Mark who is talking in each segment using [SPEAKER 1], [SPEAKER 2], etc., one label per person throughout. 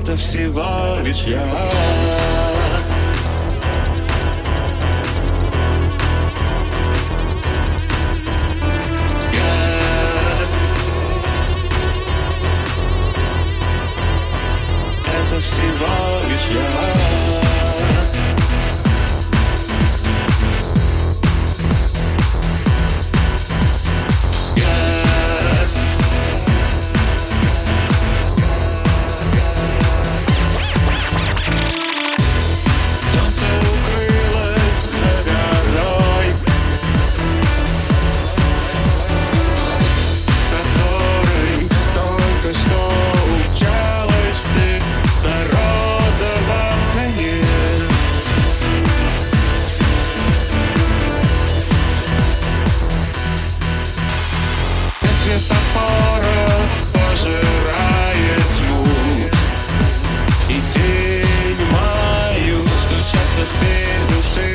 [SPEAKER 1] Это всего лишь я. Это всего лишь я светофоров пожирает тьму и тень мою стучатся в дверь души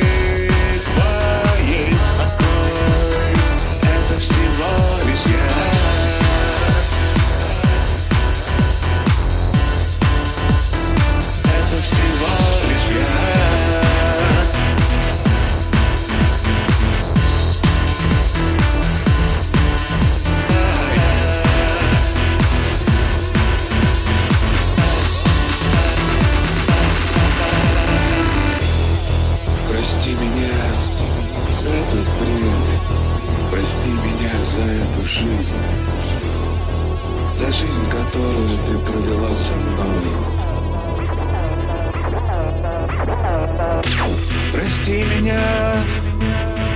[SPEAKER 1] Прости меня за эту жизнь. За жизнь, которую ты провела со мной. Прости меня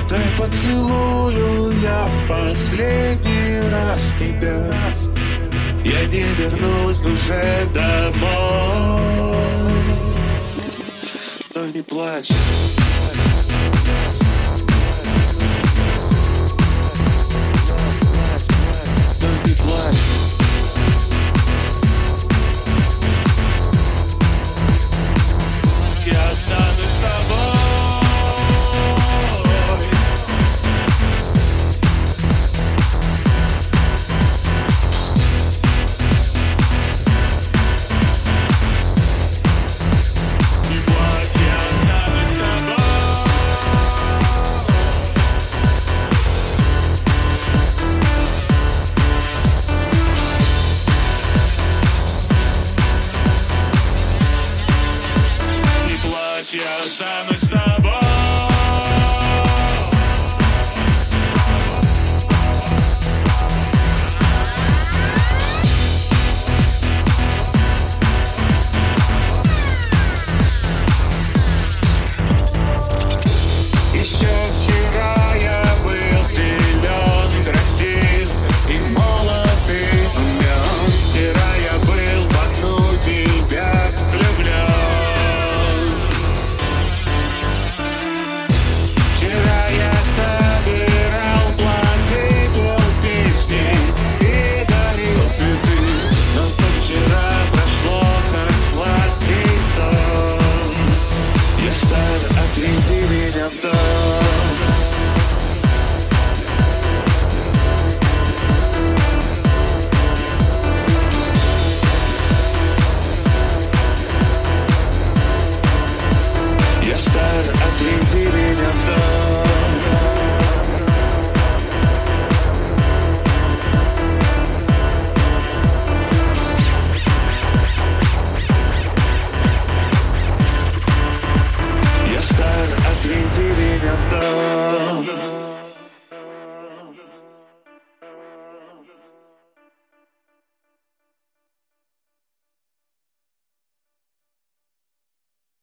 [SPEAKER 1] Дай поцелую я в последний раз тебя. Я не вернусь уже домой. Но не плачь. Плачь, я останусь с тобой. Я